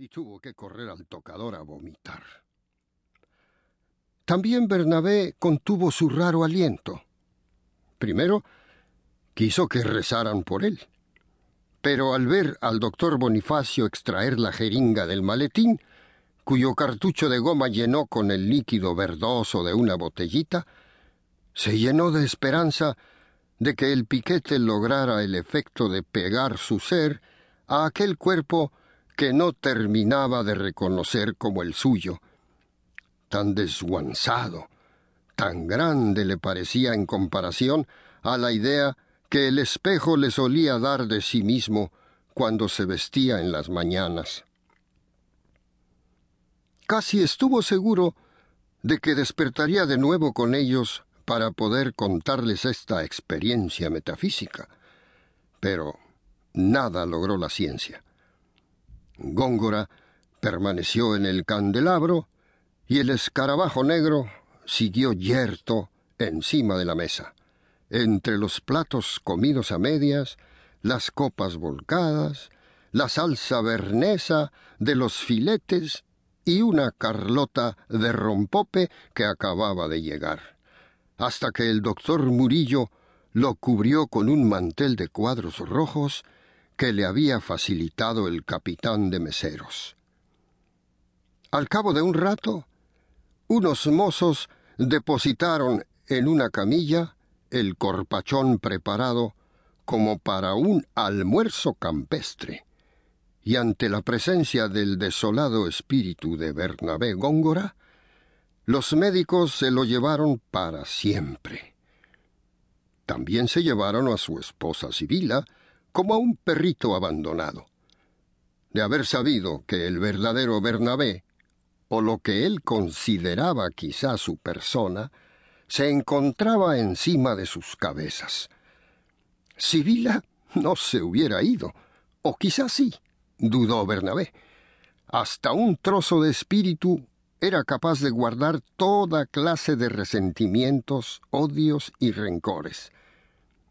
y tuvo que correr al tocador a vomitar. También Bernabé contuvo su raro aliento. Primero, quiso que rezaran por él. Pero al ver al doctor Bonifacio extraer la jeringa del maletín, cuyo cartucho de goma llenó con el líquido verdoso de una botellita, se llenó de esperanza de que el piquete lograra el efecto de pegar su ser a aquel cuerpo que no terminaba de reconocer como el suyo. Tan desguanzado, tan grande le parecía en comparación a la idea que el espejo le solía dar de sí mismo cuando se vestía en las mañanas. Casi estuvo seguro de que despertaría de nuevo con ellos para poder contarles esta experiencia metafísica. Pero nada logró la ciencia. Góngora permaneció en el candelabro y el escarabajo negro siguió yerto encima de la mesa. Entre los platos comidos a medias, las copas volcadas, la salsa bernesa de los filetes y una carlota de rompope que acababa de llegar, hasta que el doctor Murillo lo cubrió con un mantel de cuadros rojos que le había facilitado el capitán de meseros. Al cabo de un rato, unos mozos depositaron en una camilla el corpachón preparado como para un almuerzo campestre, y ante la presencia del desolado espíritu de Bernabé Góngora, los médicos se lo llevaron para siempre. También se llevaron a su esposa Sibila como a un perrito abandonado. De haber sabido que el verdadero Bernabé, o lo que él consideraba quizá su persona, se encontraba encima de sus cabezas. Sibila no se hubiera ido, o quizás sí, dudó Bernabé. Hasta un trozo de espíritu era capaz de guardar toda clase de resentimientos, odios y rencores.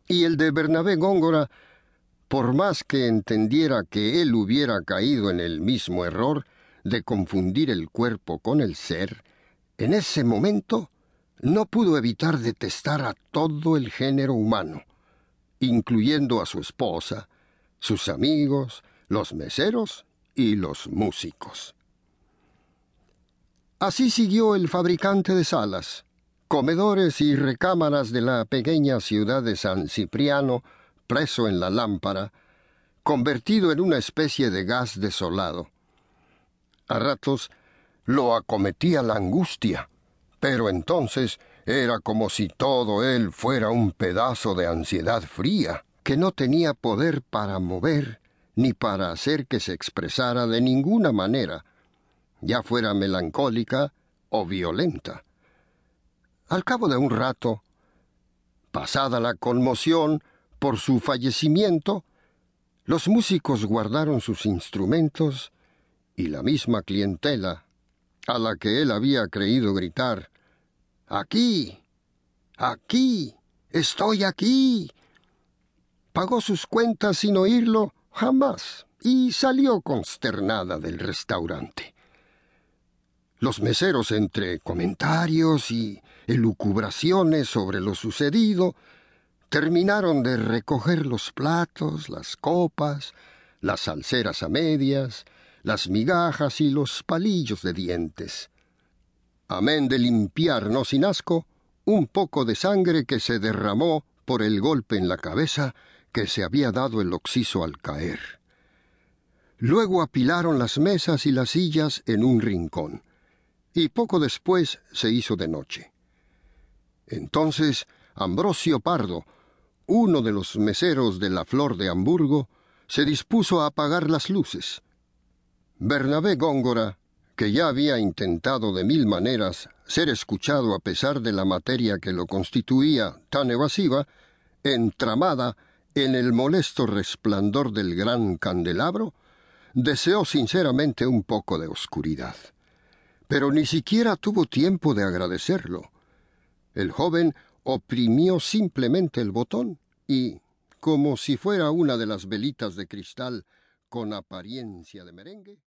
Y el de Bernabé Góngora, por más que entendiera que él hubiera caído en el mismo error de confundir el cuerpo con el ser, en ese momento no pudo evitar detestar a todo el género humano, incluyendo a su esposa, sus amigos, los meseros y los músicos. Así siguió el fabricante de salas, comedores y recámaras de la pequeña ciudad de San Cipriano, preso en la lámpara, convertido en una especie de gas desolado. A ratos lo acometía la angustia, pero entonces era como si todo él fuera un pedazo de ansiedad fría, que no tenía poder para mover ni para hacer que se expresara de ninguna manera, ya fuera melancólica o violenta. Al cabo de un rato, pasada la conmoción por su fallecimiento, los músicos guardaron sus instrumentos y la misma clientela a la que él había creído gritar Aquí. Aquí. Estoy aquí. Pagó sus cuentas sin oírlo jamás y salió consternada del restaurante. Los meseros, entre comentarios y elucubraciones sobre lo sucedido, terminaron de recoger los platos, las copas, las salseras a medias, las migajas y los palillos de dientes. Amén de limpiar, no sin asco, un poco de sangre que se derramó por el golpe en la cabeza que se había dado el oxiso al caer. Luego apilaron las mesas y las sillas en un rincón, y poco después se hizo de noche. Entonces Ambrosio Pardo, uno de los meseros de la Flor de Hamburgo, se dispuso a apagar las luces. Bernabé Góngora, que ya había intentado de mil maneras ser escuchado a pesar de la materia que lo constituía tan evasiva, entramada en el molesto resplandor del gran candelabro, deseó sinceramente un poco de oscuridad. Pero ni siquiera tuvo tiempo de agradecerlo. El joven oprimió simplemente el botón y, como si fuera una de las velitas de cristal con apariencia de merengue,